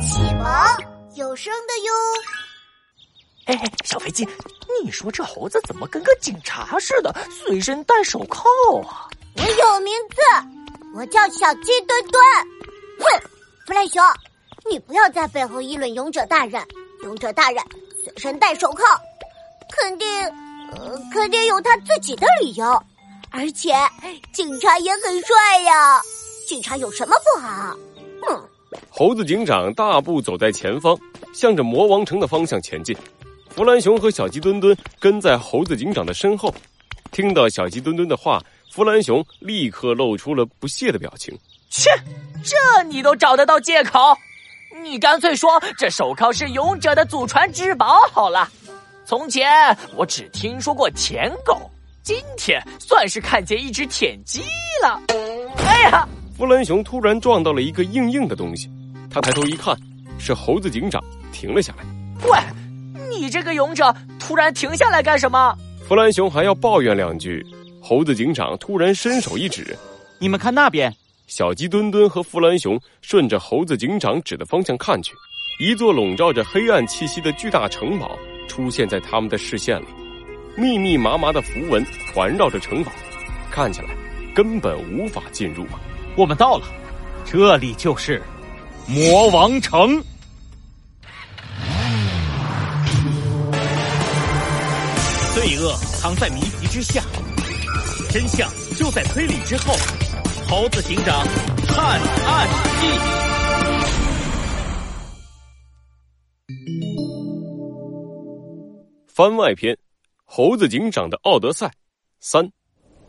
启蒙有声的哟。哎，小飞机，你说这猴子怎么跟个警察似的，随身带手铐啊？我有名字，我叫小鸡墩墩。哼，弗莱熊，你不要在背后议论勇者大人。勇者大人随身带手铐，肯定，呃，肯定有他自己的理由。而且警察也很帅呀，警察有什么不好？哼！猴子警长大步走在前方，向着魔王城的方向前进。弗兰熊和小鸡墩墩跟在猴子警长的身后。听到小鸡墩墩的话，弗兰熊立刻露出了不屑的表情。切，这你都找得到借口？你干脆说这手铐是勇者的祖传之宝好了。从前我只听说过舔狗。今天算是看见一只舔鸡了。哎呀！弗兰熊突然撞到了一个硬硬的东西，他抬头一看，是猴子警长，停了下来。喂，你这个勇者突然停下来干什么？弗兰熊还要抱怨两句，猴子警长突然伸手一指：“你们看那边。”小鸡墩墩和弗兰熊顺着猴子警长指的方向看去，一座笼罩着黑暗气息的巨大城堡出现在他们的视线里。密密麻麻的符文环绕着城堡，看起来根本无法进入啊！我们到了，这里就是魔王城。罪恶藏在谜题之下，真相就在推理之后。猴子警长探案记番外篇。猴子警长的奥德赛三，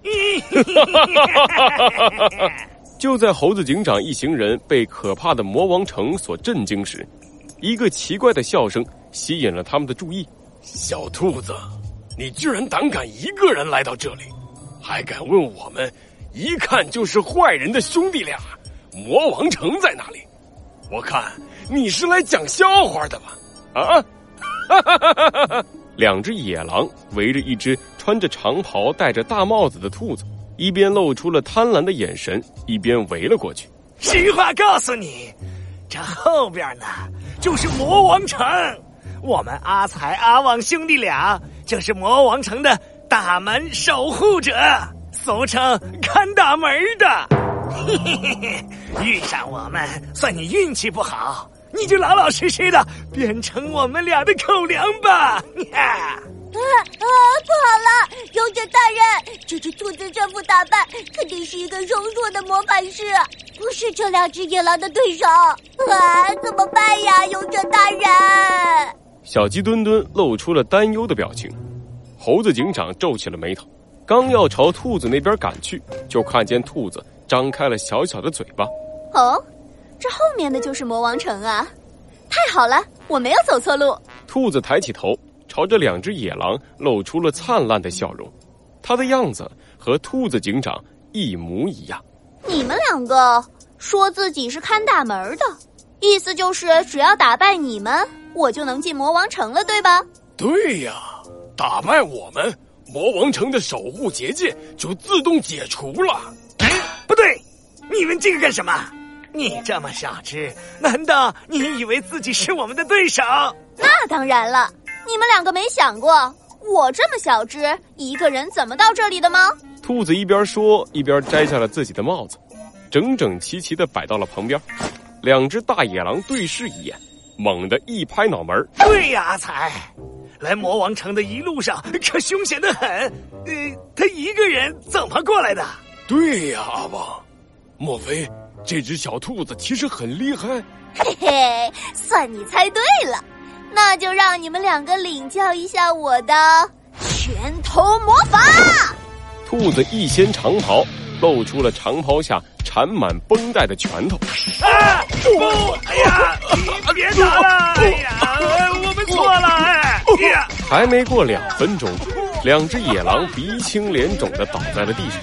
就在猴子警长一行人被可怕的魔王城所震惊时，一个奇怪的笑声吸引了他们的注意。小兔子，你居然胆敢一个人来到这里，还敢问我们一看就是坏人的兄弟俩魔王城在哪里？我看你是来讲笑话的吧？啊！哈 两只野狼围着一只穿着长袍、戴着大帽子的兔子，一边露出了贪婪的眼神，一边围了过去。实话告诉你，这后边呢就是魔王城，我们阿才、阿旺兄弟俩就是魔王城的大门守护者，俗称看大门的。嘿 嘿嘿嘿，遇上我们算你运气不好。你就老老实实的变成我们俩的口粮吧！啊啊！不好了，勇者大人，这只兔子这副打扮肯定是一个柔弱的魔法师，不是这两只野狼的对手。啊，怎么办呀，勇者大人？小鸡墩墩露出了担忧的表情，猴子警长皱起了眉头，刚要朝兔子那边赶去，就看见兔子张开了小小的嘴巴。哦。这后面的就是魔王城啊！太好了，我没有走错路。兔子抬起头，朝着两只野狼露出了灿烂的笑容。他的样子和兔子警长一模一样。你们两个说自己是看大门的，意思就是只要打败你们，我就能进魔王城了，对吧？对呀，打败我们，魔王城的守护结界就自动解除了。哎不对，你们这个干什么？你这么小只，难道你以为自己是我们的对手？那当然了，你们两个没想过，我这么小只，一个人怎么到这里的吗？兔子一边说，一边摘下了自己的帽子，整整齐齐的摆到了旁边。两只大野狼对视一眼，猛地一拍脑门对呀，阿才，来魔王城的一路上可凶险的很。呃，他一个人怎么过来的？对呀，阿旺，莫非？这只小兔子其实很厉害，嘿嘿，算你猜对了，那就让你们两个领教一下我的拳头魔法。兔子一掀长袍，露出了长袍下缠满绷带的拳头。啊！不！哎呀！别打了！哎呀！我们错了！哎！还没过两分钟，两只野狼鼻青脸肿的倒在了地上。